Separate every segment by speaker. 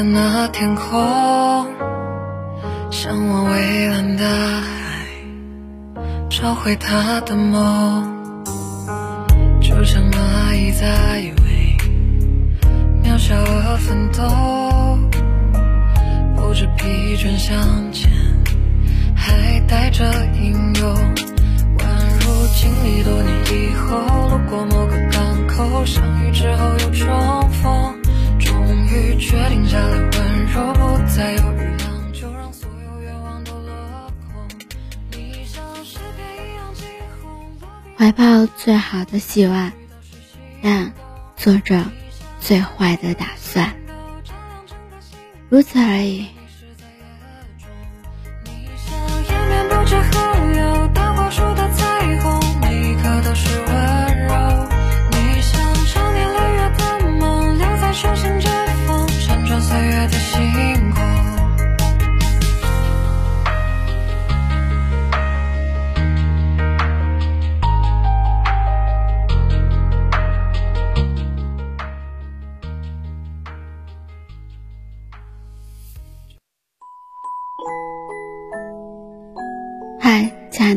Speaker 1: 的那天空，向往蔚蓝的海，找回他的梦，就像蚂蚁在为渺小而奋斗，不知疲倦向前，还带着英勇，宛如经历多年以后，路过某个港口，相遇之后又重逢。决定下来温柔，不再犹豫，就让所有愿望都落空。你像诗篇一样惊鸿，
Speaker 2: 怀抱最好的希望，但做着最坏的打算，如此而已。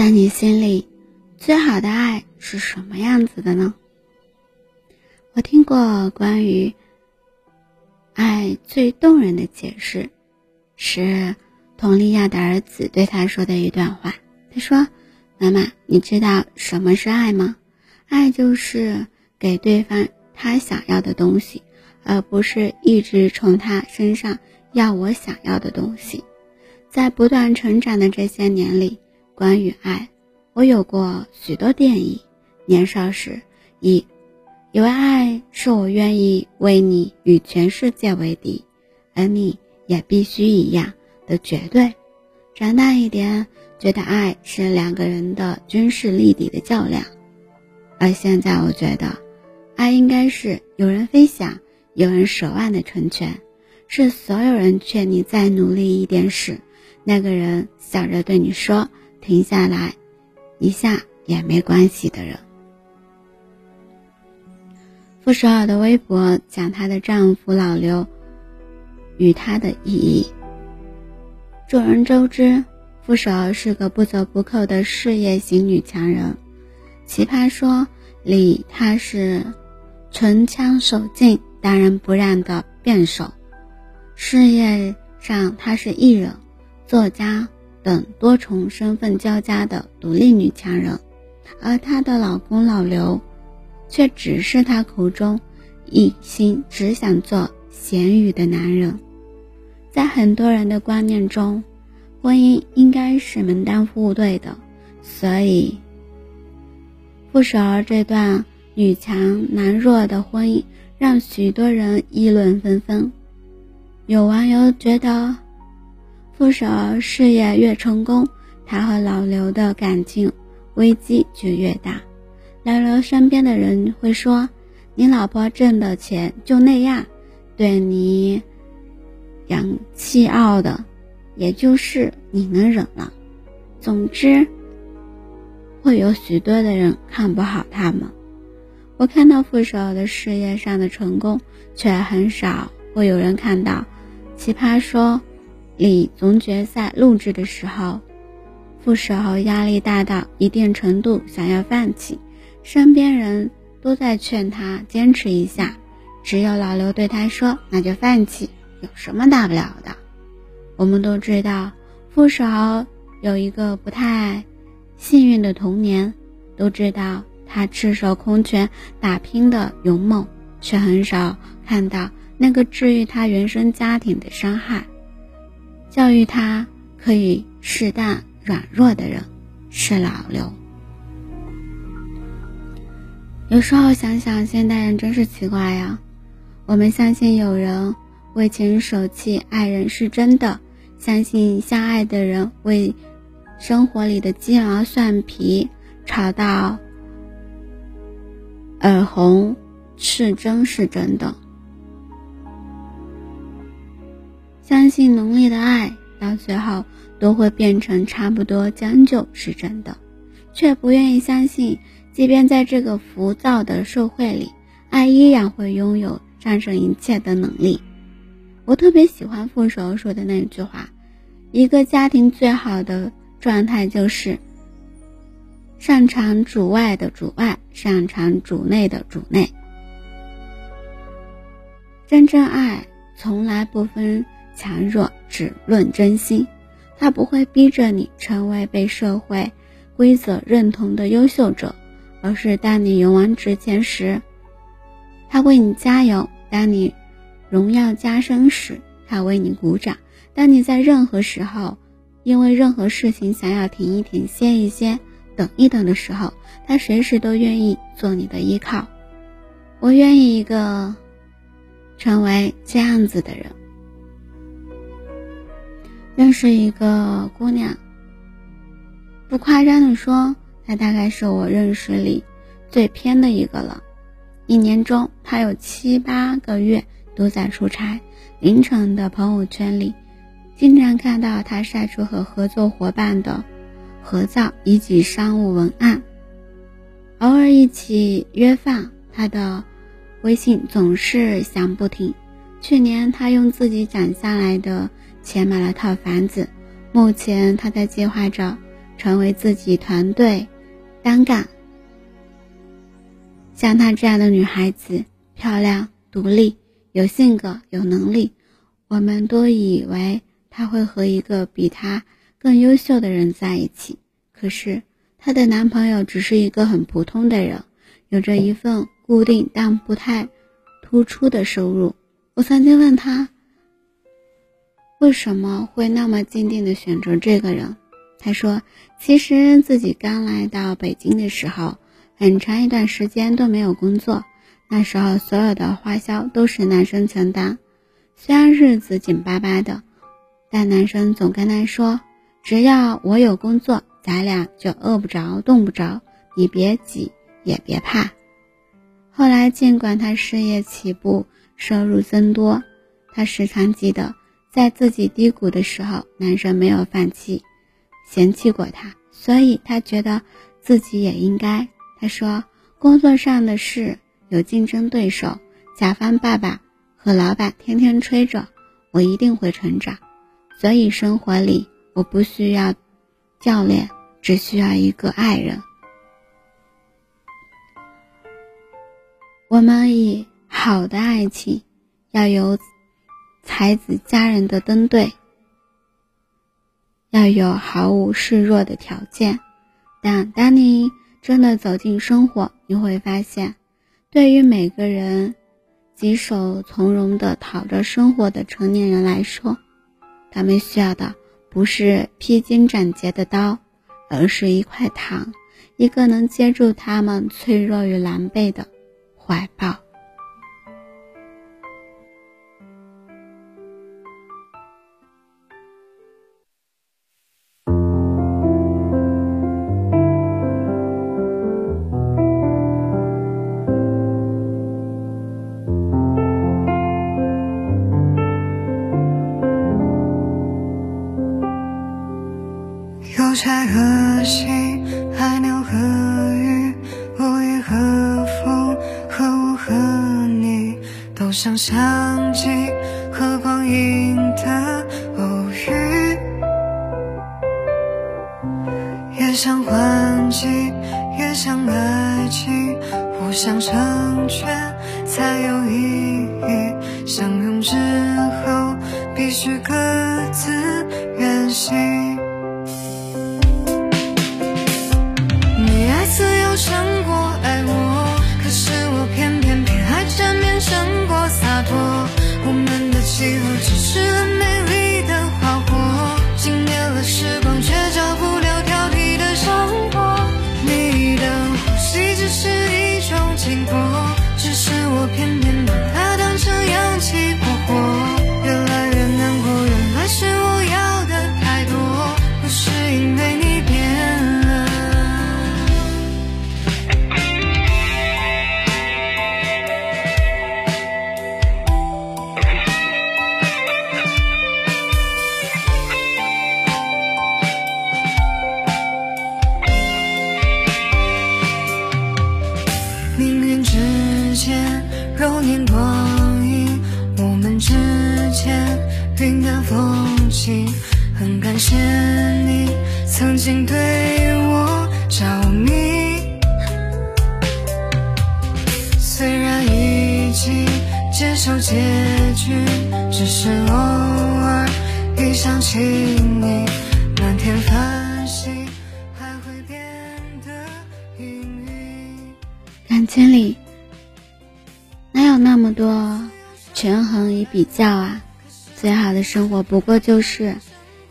Speaker 2: 在你心里，最好的爱是什么样子的呢？我听过关于爱最动人的解释，是佟丽娅的儿子对她说的一段话。他说：“妈妈，你知道什么是爱吗？爱就是给对方他想要的东西，而不是一直从他身上要我想要的东西。在不断成长的这些年里。”关于爱，我有过许多电影。年少时，以以为爱是我愿意为你与全世界为敌，而你也必须一样的绝对。长大一点，觉得爱是两个人的军事力敌的较量，而现在我觉得，爱应该是有人分享，有人手腕的成全，是所有人劝你再努力一点时，那个人想着对你说。停下来，一下也没关系的人。傅首尔的微博讲她的丈夫老刘与她的意义。众人周知，傅首尔是个不折不扣的事业型女强人。奇葩说里，她是唇枪手劲、当仁不让的辩手；事业上，她是艺人、作家。等多重身份交加的独立女强人，而她的老公老刘，却只是她口中一心只想做咸鱼的男人。在很多人的观念中，婚姻应该是门当户对的，所以傅首尔这段女强男弱的婚姻让许多人议论纷纷。有网友觉得。傅首尔事业越成功，他和老刘的感情危机就越大。老刘身边的人会说：“你老婆挣的钱就那样，对你养气傲的，也就是你能忍了。”总之，会有许多的人看不好他们。我看到傅首的事业上的成功，却很少会有人看到奇葩说。里总决赛录制的时候，傅首尔压力大到一定程度，想要放弃，身边人都在劝他坚持一下，只有老刘对他说：“那就放弃，有什么大不了的？”我们都知道，傅首尔有一个不太幸运的童年，都知道他赤手空拳打拼的勇猛，却很少看到那个治愈他原生家庭的伤害。教育他可以适当软弱的人是老刘。有时候想想，现代人真是奇怪呀！我们相信有人为情舍弃爱人是真的，相信相爱的人为生活里的鸡毛蒜皮吵到耳红是真是真的，相信浓烈的爱到最后都会变成差不多将就是真的，却不愿意相信，即便在这个浮躁的社会里，爱依然会拥有。战胜一切的能力，我特别喜欢傅首说的那句话：一个家庭最好的状态就是擅长主外的主外，擅长主内的主内。真正爱从来不分强弱，只论真心。他不会逼着你成为被社会规则认同的优秀者，而是当你勇往直前时。他为你加油，当你荣耀加身时，他为你鼓掌；当你在任何时候因为任何事情想要停一停、歇一歇、等一等的时候，他随时都愿意做你的依靠。我愿意一个成为这样子的人。认识一个姑娘，不夸张的说，她大概是我认识里最偏的一个了。一年中，她有七八个月都在出差。凌晨的朋友圈里，经常看到她晒出和合作伙伴的合照以及商务文案。偶尔一起约饭，他的微信总是响不停。去年，他用自己攒下来的钱买了套房子。目前，他在计划着成为自己团队单干。像她这样的女孩子，漂亮、独立、有性格、有能力，我们都以为她会和一个比她更优秀的人在一起。可是她的男朋友只是一个很普通的人，有着一份固定但不太突出的收入。我曾经问她，为什么会那么坚定的选择这个人？她说，其实自己刚来到北京的时候。很长一段时间都没有工作，那时候所有的花销都是男生承担。虽然日子紧巴巴的，但男生总跟她说：“只要我有工作，咱俩就饿不着、冻不着。你别急，也别怕。”后来，尽管他事业起步，收入增多，他时常记得，在自己低谷的时候，男生没有放弃，嫌弃过他，所以他觉得自己也应该。他说：“工作上的事有竞争对手，甲方爸爸和老板天天催着，我一定会成长。所以生活里我不需要教练，只需要一个爱人。我们以好的爱情，要有才子佳人的登对，要有毫无示弱的条件。但当你……”真的走进生活，你会发现，对于每个人棘手从容的讨着生活的成年人来说，他们需要的不是披荆斩棘的刀，而是一块糖，一个能接住他们脆弱与狼狈的怀抱。
Speaker 1: 邮差何夕，海鸟何语，我与何风，和我和你，都想想起和光阴的偶遇，也想换季，也想爱情，互相成全才有意义，相拥之后必须各自们的很感谢你曾经对我着迷。虽然已经接受结局，只是偶尔一想起你，满天繁星还会变得阴郁。
Speaker 2: 感情里哪有那么多权衡与比较啊？最好的生活不过就是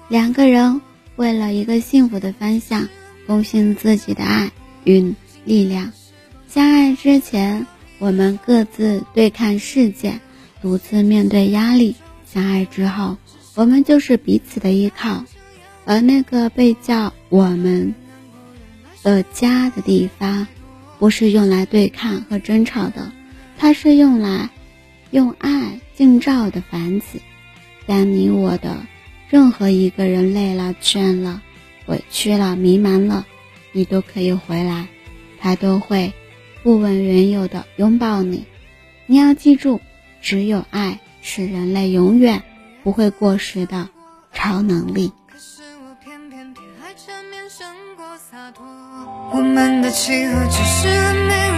Speaker 2: 两个人为了一个幸福的方向，贡献自己的爱与力量。相爱之前，我们各自对抗世界，独自面对压力；相爱之后，我们就是彼此的依靠。而那个被叫我们的家的地方，不是用来对抗和争吵的，它是用来用爱映照的房子。当你我的任何一个人累了、倦了、委屈了、迷茫了，你都可以回来，他都会不问缘由的拥抱你。你要记住，只有爱是人类永远不会过时的超能力。
Speaker 1: 可是我偏偏偏爱缠绵胜过洒脱，我们的契合只是很美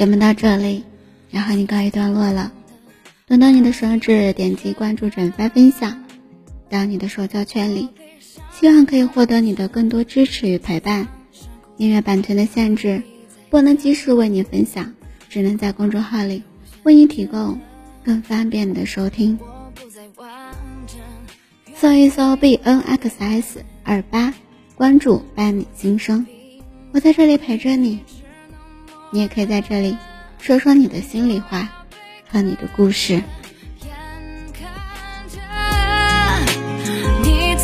Speaker 2: 节目到这里要和你告一段落了。动动你的手指，点击关注、转发、分享到你的社交圈里，希望可以获得你的更多支持与陪伴。音乐版权的限制，不能及时为你分享，只能在公众号里为你提供更方便的收听。搜一搜 b n x s 二八，关注伴你心声，我在这里陪着你。你也可以在这里说说你的心里话和你的故事。
Speaker 1: 眼看着你